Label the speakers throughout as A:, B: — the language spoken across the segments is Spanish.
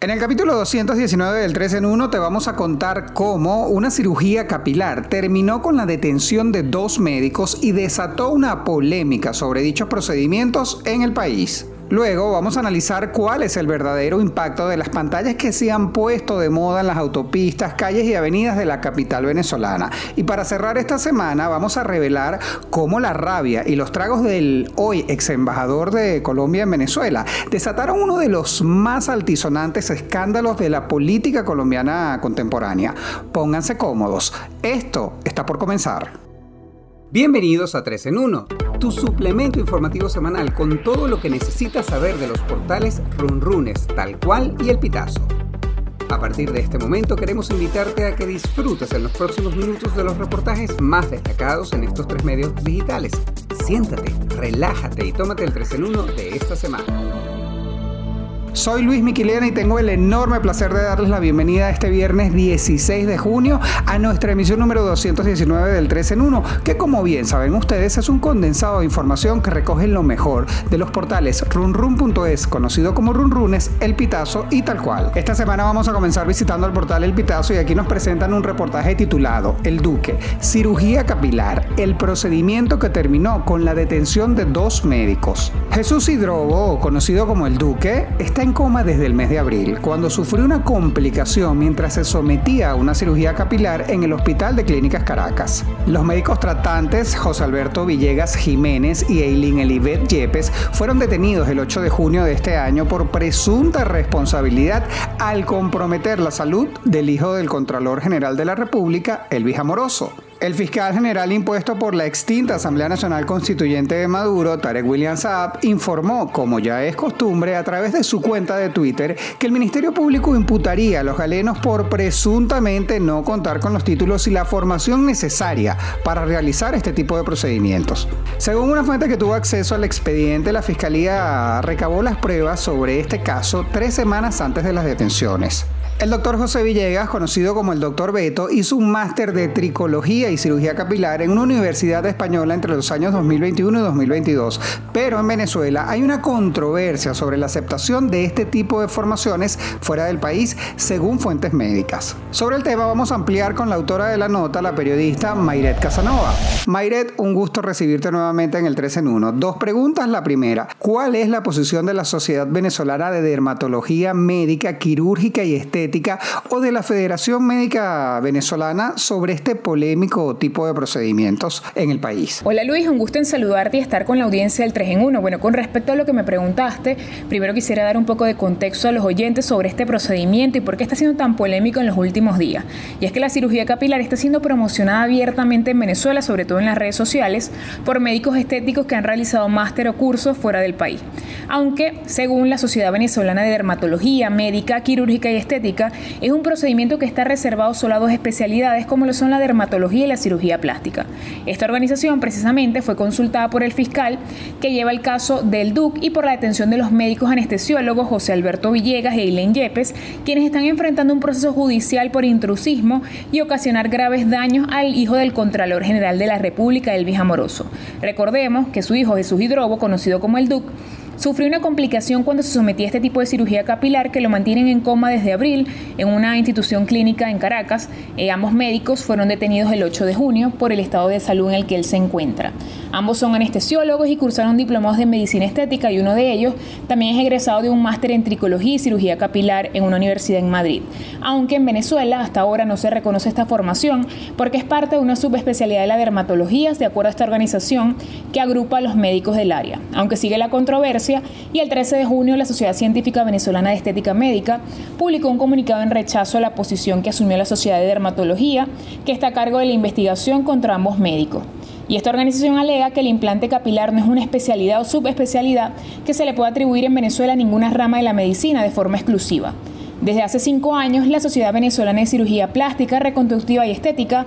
A: En el capítulo 219 del 3 en 1 te vamos a contar cómo una cirugía capilar terminó con la detención de dos médicos y desató una polémica sobre dichos procedimientos en el país. Luego vamos a analizar cuál es el verdadero impacto de las pantallas que se han puesto de moda en las autopistas, calles y avenidas de la capital venezolana. Y para cerrar esta semana vamos a revelar cómo la rabia y los tragos del hoy ex embajador de Colombia en Venezuela desataron uno de los más altisonantes escándalos de la política colombiana contemporánea. Pónganse cómodos, esto está por comenzar. Bienvenidos a 3 en 1, tu suplemento informativo semanal con todo lo que necesitas saber de los portales Runrunes, tal cual y el Pitazo. A partir de este momento queremos invitarte a que disfrutes en los próximos minutos de los reportajes más destacados en estos tres medios digitales. Siéntate, relájate y tómate el 3 en 1 de esta semana. Soy Luis Miquilena y tengo el enorme placer de darles la bienvenida este viernes 16 de junio a nuestra emisión número 219 del 3 en 1, que como bien saben ustedes es un condensado de información que recoge lo mejor de los portales runrun.es, conocido como Runrunes, El Pitazo y tal cual. Esta semana vamos a comenzar visitando el portal El Pitazo y aquí nos presentan un reportaje titulado El Duque, cirugía capilar, el procedimiento que terminó con la detención de dos médicos. Jesús Hidrobo, conocido como El Duque, está en coma desde el mes de abril, cuando sufrió una complicación mientras se sometía a una cirugía capilar en el Hospital de Clínicas Caracas. Los médicos tratantes José Alberto Villegas Jiménez y Eileen Elivet Yepes fueron detenidos el 8 de junio de este año por presunta responsabilidad al comprometer la salud del hijo del Contralor General de la República, Elvis Amoroso. El fiscal general impuesto por la extinta Asamblea Nacional Constituyente de Maduro, Tarek William Saab, informó, como ya es costumbre, a través de su cuenta de Twitter, que el Ministerio Público imputaría a los galenos por presuntamente no contar con los títulos y la formación necesaria para realizar este tipo de procedimientos. Según una fuente que tuvo acceso al expediente, la Fiscalía recabó las pruebas sobre este caso tres semanas antes de las detenciones. El doctor José Villegas, conocido como el doctor Beto, hizo un máster de tricología y cirugía capilar en una universidad española entre los años 2021 y 2022. Pero en Venezuela hay una controversia sobre la aceptación de este tipo de formaciones fuera del país, según fuentes médicas. Sobre el tema vamos a ampliar con la autora de la nota, la periodista Mayret Casanova. Mayret, un gusto recibirte nuevamente en el 3 en 1. Dos preguntas. La primera, ¿cuál es la posición de la Sociedad Venezolana de Dermatología Médica, Quirúrgica y Estética? O de la Federación Médica Venezolana sobre este polémico tipo de procedimientos en el país.
B: Hola Luis, un gusto en saludarte y estar con la audiencia del 3 en 1. Bueno, con respecto a lo que me preguntaste, primero quisiera dar un poco de contexto a los oyentes sobre este procedimiento y por qué está siendo tan polémico en los últimos días. Y es que la cirugía capilar está siendo promocionada abiertamente en Venezuela, sobre todo en las redes sociales, por médicos estéticos que han realizado máster o cursos fuera del país. Aunque, según la Sociedad Venezolana de Dermatología Médica, Quirúrgica y Estética, es un procedimiento que está reservado solo a dos especialidades como lo son la dermatología y la cirugía plástica. Esta organización precisamente fue consultada por el fiscal que lleva el caso del DUC y por la detención de los médicos anestesiólogos José Alberto Villegas e Eileen Yepes, quienes están enfrentando un proceso judicial por intrusismo y ocasionar graves daños al hijo del Contralor General de la República, Elvis Amoroso. Recordemos que su hijo Jesús Hidrobo, conocido como el DUC, sufrió una complicación cuando se sometía a este tipo de cirugía capilar que lo mantienen en coma desde abril en una institución clínica en Caracas. Eh, ambos médicos fueron detenidos el 8 de junio por el estado de salud en el que él se encuentra. Ambos son anestesiólogos y cursaron diplomados de medicina estética y uno de ellos también es egresado de un máster en tricología y cirugía capilar en una universidad en Madrid. Aunque en Venezuela hasta ahora no se reconoce esta formación porque es parte de una subespecialidad de la dermatología de acuerdo a esta organización que agrupa a los médicos del área. Aunque sigue la controversia y el 13 de junio la Sociedad Científica Venezolana de Estética Médica publicó un comunicado en rechazo a la posición que asumió la Sociedad de Dermatología que está a cargo de la investigación contra ambos médicos. Y esta organización alega que el implante capilar no es una especialidad o subespecialidad que se le pueda atribuir en Venezuela a ninguna rama de la medicina de forma exclusiva. Desde hace cinco años, la Sociedad Venezolana de Cirugía Plástica, Reconstructiva y Estética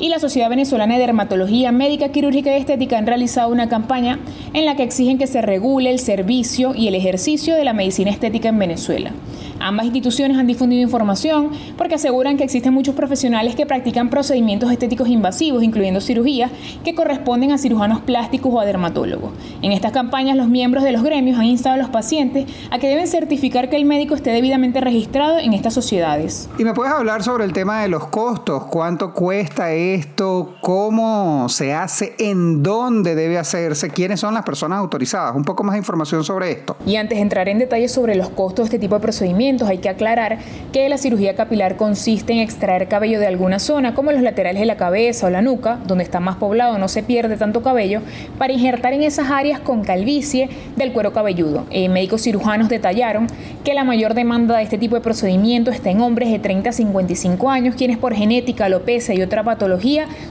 B: y la Sociedad Venezolana de Dermatología Médica, Quirúrgica y Estética han realizado una campaña en la que exigen que se regule el servicio y el ejercicio de la medicina estética en Venezuela. Ambas instituciones han difundido información porque aseguran que existen muchos profesionales que practican procedimientos estéticos invasivos, incluyendo cirugías, que corresponden a cirujanos plásticos o a dermatólogos. En estas campañas, los miembros de los gremios han instado a los pacientes a que deben certificar que el médico esté debidamente registrado en estas sociedades.
A: ¿Y me puedes hablar sobre el tema de los costos? ¿Cuánto cuesta esto? ¿Cómo se hace? ¿En dónde debe hacerse? ¿Quiénes son las personas autorizadas? Un poco más de información sobre esto.
B: Y antes de entrar en detalles sobre los costos de este tipo de procedimientos, hay que aclarar que la cirugía capilar consiste en extraer cabello de alguna zona, como los laterales de la cabeza o la nuca, donde está más poblado, no se pierde tanto cabello, para injertar en esas áreas con calvicie del cuero cabelludo. Eh, médicos cirujanos detallaron que la mayor demanda de este tipo de procedimiento está en hombres de 30 a 55 años, quienes por genética, alopecia y otra patología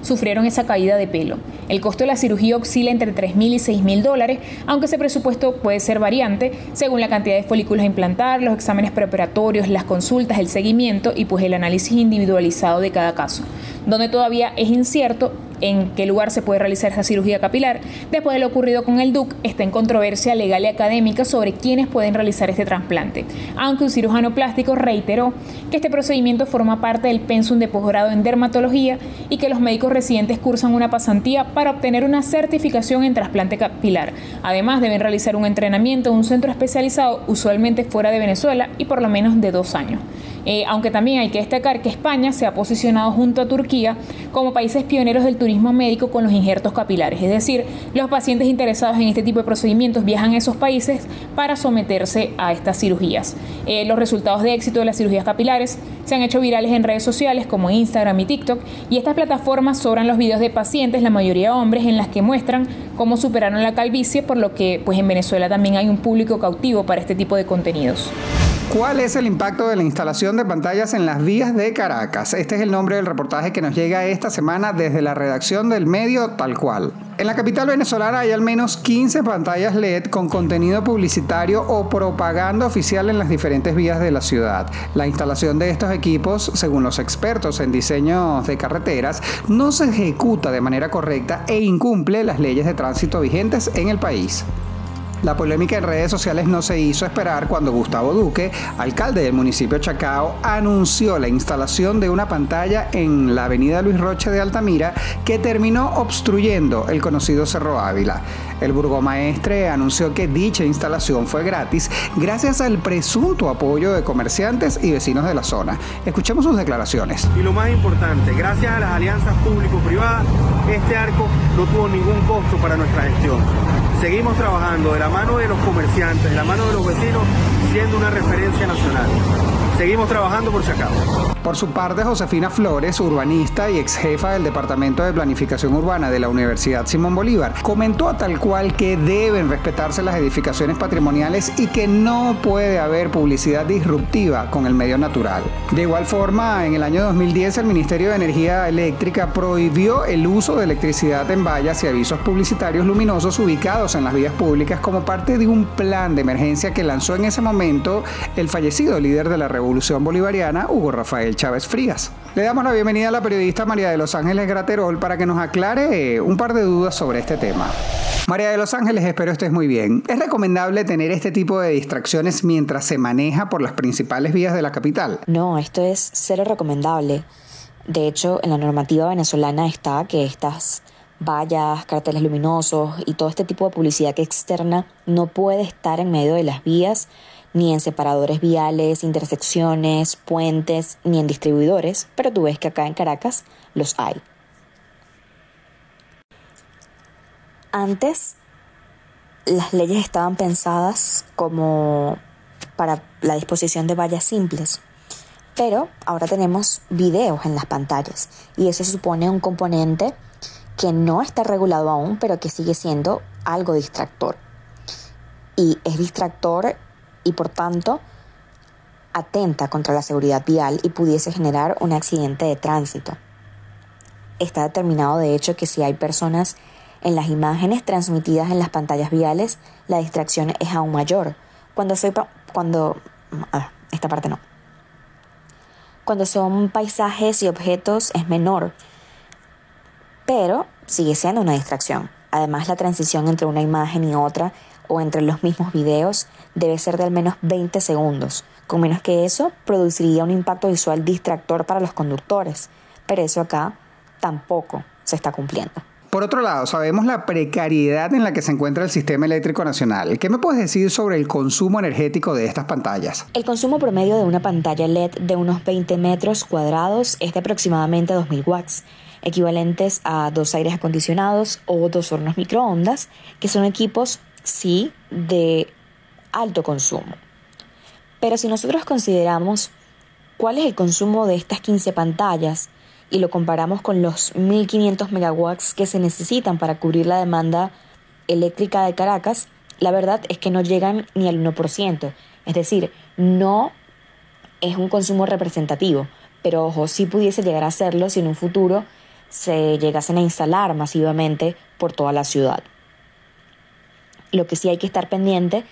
B: sufrieron esa caída de pelo. El costo de la cirugía oscila entre 3 mil y 6 mil dólares, aunque ese presupuesto puede ser variante según la cantidad de folículos a implantar, los exámenes preparatorios, las consultas, el seguimiento y pues el análisis individualizado de cada caso, donde todavía es incierto en qué lugar se puede realizar esa cirugía capilar. Después de lo ocurrido con el DUC, está en controversia legal y académica sobre quiénes pueden realizar este trasplante, aunque un cirujano plástico reiteró que este procedimiento forma parte del pensum de posgrado en dermatología y que los médicos residentes cursan una pasantía para obtener una certificación en trasplante capilar. Además, deben realizar un entrenamiento en un centro especializado, usualmente fuera de Venezuela, y por lo menos de dos años. Eh, aunque también hay que destacar que España se ha posicionado junto a Turquía como países pioneros del turismo médico con los injertos capilares, es decir, los pacientes interesados en este tipo de procedimientos viajan a esos países para someterse a estas cirugías. Eh, los resultados de éxito de las cirugías capilares se han hecho virales en redes sociales como Instagram y TikTok y estas plataformas sobran los videos de pacientes, la mayoría hombres, en las que muestran cómo superaron la calvicie, por lo que pues en Venezuela también hay un público cautivo para este tipo de contenidos.
A: ¿Cuál es el impacto de la instalación de pantallas en las vías de Caracas? Este es el nombre del reportaje que nos llega esta semana desde la redacción del medio tal cual. En la capital venezolana hay al menos 15 pantallas LED con contenido publicitario o propaganda oficial en las diferentes vías de la ciudad. La instalación de estos equipos, según los expertos en diseño de carreteras, no se ejecuta de manera correcta e incumple las leyes de tránsito vigentes en el país. La polémica en redes sociales no se hizo esperar cuando Gustavo Duque, alcalde del municipio Chacao, anunció la instalación de una pantalla en la avenida Luis Roche de Altamira que terminó obstruyendo el conocido Cerro Ávila. El burgomaestre anunció que dicha instalación fue gratis gracias al presunto apoyo de comerciantes y vecinos de la zona. Escuchemos sus declaraciones.
C: Y lo más importante, gracias a las alianzas público-privadas, este arco no tuvo ningún costo para nuestra gestión seguimos trabajando de la mano de los comerciantes, de la mano de los vecinos, siendo una referencia nacional. Seguimos trabajando por Chacao.
A: Por su parte, Josefina Flores, urbanista y ex jefa del Departamento de Planificación Urbana de la Universidad Simón Bolívar, comentó a tal cual que deben respetarse las edificaciones patrimoniales y que no puede haber publicidad disruptiva con el medio natural. De igual forma, en el año 2010 el Ministerio de Energía Eléctrica prohibió el uso de electricidad en vallas y avisos publicitarios luminosos ubicados en las vías públicas como parte de un plan de emergencia que lanzó en ese momento el fallecido líder de la Revolución Bolivariana, Hugo Rafael Chávez Frías. Le damos la bienvenida a la periodista María de Los Ángeles Graterol para que nos aclare eh, un par de dudas sobre este tema. María de Los Ángeles, espero estés muy bien. ¿Es recomendable tener este tipo de distracciones mientras se maneja por las principales vías de la capital?
D: No, esto es cero recomendable. De hecho, en la normativa venezolana está que estas vallas, carteles luminosos y todo este tipo de publicidad que externa no puede estar en medio de las vías, ni en separadores viales, intersecciones, puentes, ni en distribuidores, pero tú ves que acá en Caracas los hay. Antes las leyes estaban pensadas como para la disposición de vallas simples, pero ahora tenemos videos en las pantallas y eso supone un componente que no está regulado aún, pero que sigue siendo algo distractor. Y es distractor y por tanto atenta contra la seguridad vial y pudiese generar un accidente de tránsito. Está determinado de hecho que si hay personas en las imágenes transmitidas en las pantallas viales, la distracción es aún mayor. Cuando soy cuando ah, esta parte no. Cuando son paisajes y objetos es menor, pero sigue siendo una distracción. Además, la transición entre una imagen y otra o entre los mismos videos debe ser de al menos 20 segundos. Con menos que eso, produciría un impacto visual distractor para los conductores. Pero eso acá tampoco se está cumpliendo.
A: Por otro lado, sabemos la precariedad en la que se encuentra el sistema eléctrico nacional. ¿Qué me puedes decir sobre el consumo energético de estas pantallas?
D: El consumo promedio de una pantalla LED de unos 20 metros cuadrados es de aproximadamente 2.000 watts, equivalentes a dos aires acondicionados o dos hornos microondas, que son equipos, sí, de alto consumo. Pero si nosotros consideramos cuál es el consumo de estas 15 pantallas, y lo comparamos con los 1.500 megawatts que se necesitan para cubrir la demanda eléctrica de Caracas, la verdad es que no llegan ni al 1%. Es decir, no es un consumo representativo, pero ojo, sí pudiese llegar a serlo si en un futuro se llegasen a instalar masivamente por toda la ciudad. Lo que sí hay que estar pendiente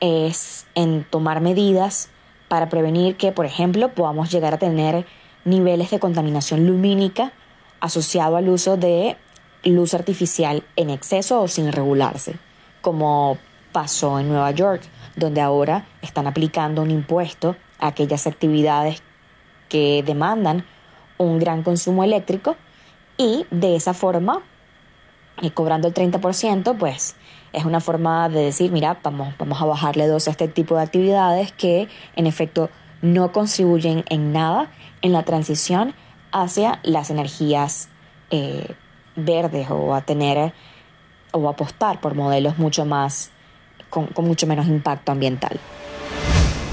D: es en tomar medidas para prevenir que, por ejemplo, podamos llegar a tener niveles de contaminación lumínica asociado al uso de luz artificial en exceso o sin regularse, como pasó en Nueva York, donde ahora están aplicando un impuesto a aquellas actividades que demandan un gran consumo eléctrico y de esa forma, y cobrando el 30%, pues es una forma de decir, mira, vamos, vamos a bajarle dos a este tipo de actividades que en efecto no contribuyen en nada en la transición hacia las energías eh, verdes o a tener o apostar por modelos mucho más con, mucho menos impacto ambiental.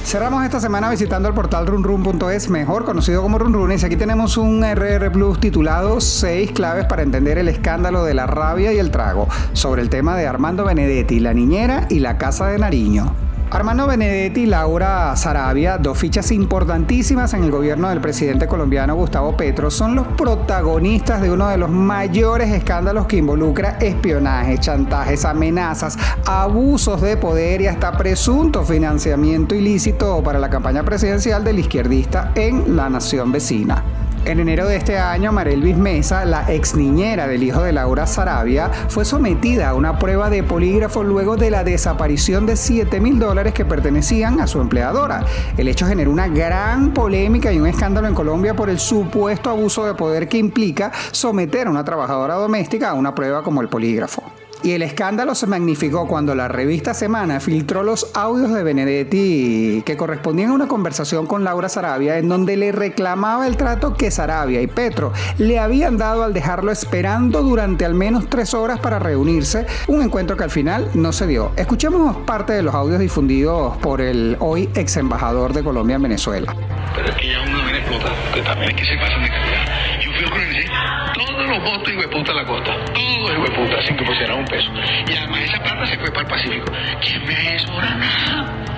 A: Cerramos esta semana visitando el portal runrun.es, mejor conocido como Runrunes. Aquí tenemos un RR Plus titulado Seis claves para entender el escándalo de la rabia y el trago, sobre el tema de Armando Benedetti, la niñera y la casa de Nariño. Armando Benedetti y Laura Sarabia, dos fichas importantísimas en el gobierno del presidente colombiano Gustavo Petro, son los protagonistas de uno de los mayores escándalos que involucra espionaje, chantajes, amenazas, abusos de poder y hasta presunto financiamiento ilícito para la campaña presidencial del izquierdista en la nación vecina. En enero de este año, Marelvis Mesa, la ex niñera del hijo de Laura Sarabia, fue sometida a una prueba de polígrafo luego de la desaparición de 7 mil dólares que pertenecían a su empleadora. El hecho generó una gran polémica y un escándalo en Colombia por el supuesto abuso de poder que implica someter a una trabajadora doméstica a una prueba como el polígrafo. Y el escándalo se magnificó cuando la revista Semana filtró los audios de Benedetti que correspondían a una conversación con Laura Sarabia en donde le reclamaba el trato que Sarabia y Petro le habían dado al dejarlo esperando durante al menos tres horas para reunirse, un encuentro que al final no se dio. Escuchemos parte de los audios difundidos por el hoy ex embajador de Colombia en Venezuela.
E: Pero es que ya uno viene también es que se pasan de calidad. Los votos y puta la costa, todos y puta, sin que pusieran un peso. Y además esa plata se fue para el Pacífico. ¿Quién me hizo nada?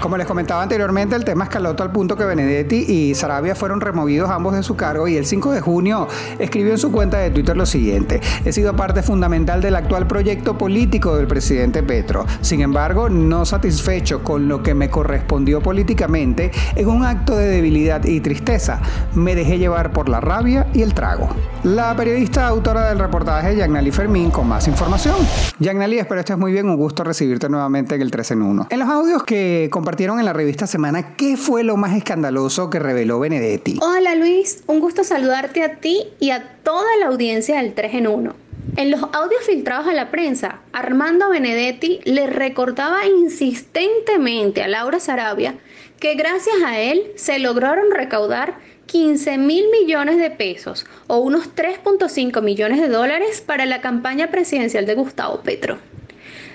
A: Como les comentaba anteriormente, el tema escaló al punto que Benedetti y Sarabia fueron removidos ambos de su cargo y el 5 de junio escribió en su cuenta de Twitter lo siguiente, he sido parte fundamental del actual proyecto político del presidente Petro. Sin embargo, no satisfecho con lo que me correspondió políticamente, en un acto de debilidad y tristeza, me dejé llevar por la rabia y el trago. La periodista autora del reportaje, Yagnali Fermín, con más información. Yagnali, espero estés muy bien, un gusto recibirte nuevamente en el 3 en 1. En los audios que compartieron en la revista Semana, ¿qué fue lo más escandaloso que reveló Benedetti?
F: Hola Luis, un gusto saludarte a ti y a toda la audiencia del 3 en 1. En los audios filtrados a la prensa, Armando Benedetti le recordaba insistentemente a Laura Sarabia que gracias a él se lograron recaudar 15 mil millones de pesos o unos 3.5 millones de dólares para la campaña presidencial de Gustavo Petro.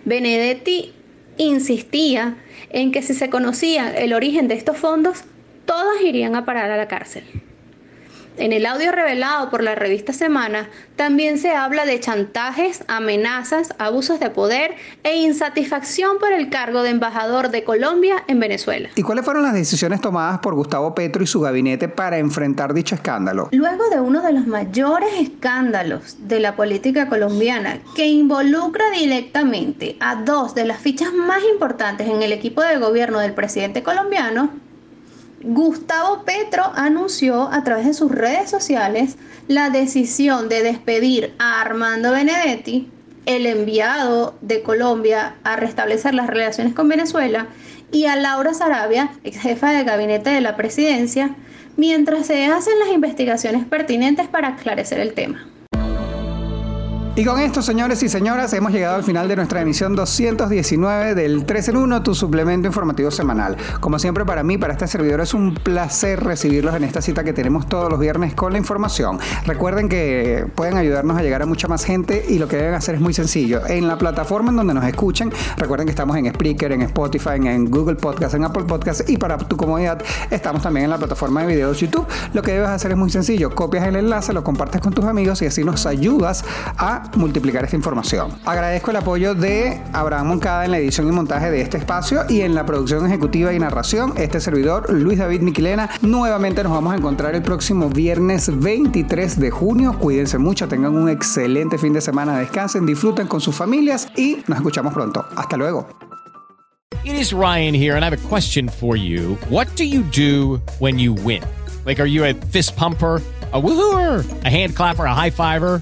F: Benedetti insistía en que si se conocía el origen de estos fondos, todos irían a parar a la cárcel. En el audio revelado por la revista Semana también se habla de chantajes, amenazas, abusos de poder e insatisfacción por el cargo de embajador de Colombia en Venezuela.
A: ¿Y cuáles fueron las decisiones tomadas por Gustavo Petro y su gabinete para enfrentar dicho escándalo?
F: Luego de uno de los mayores escándalos de la política colombiana que involucra directamente a dos de las fichas más importantes en el equipo de gobierno del presidente colombiano, Gustavo Petro anunció a través de sus redes sociales la decisión de despedir a Armando Benedetti, el enviado de Colombia a restablecer las relaciones con Venezuela, y a Laura Sarabia, ex jefa de gabinete de la presidencia, mientras se hacen las investigaciones pertinentes para esclarecer el tema.
A: Y con esto, señores y señoras, hemos llegado al final de nuestra emisión 219 del 3 en 1, tu suplemento informativo semanal. Como siempre, para mí, para este servidor, es un placer recibirlos en esta cita que tenemos todos los viernes con la información. Recuerden que pueden ayudarnos a llegar a mucha más gente y lo que deben hacer es muy sencillo. En la plataforma en donde nos escuchen, recuerden que estamos en Spreaker, en Spotify, en Google Podcast, en Apple Podcast y para tu comodidad, estamos también en la plataforma de videos YouTube. Lo que debes hacer es muy sencillo. Copias el enlace, lo compartes con tus amigos y así nos ayudas a multiplicar esta información. Agradezco el apoyo de Abraham Moncada en la edición y montaje de este espacio y en la producción ejecutiva y narración, este servidor Luis David Miquilena. Nuevamente nos vamos a encontrar el próximo viernes 23 de junio. Cuídense mucho, tengan un excelente fin de semana, descansen, disfruten con sus familias y nos escuchamos pronto. Hasta luego.
G: It is Ryan here and I have a question for you. What do you do when you win? Like are you a fist pumper? a woohooer, a hand clapper, a high fiver.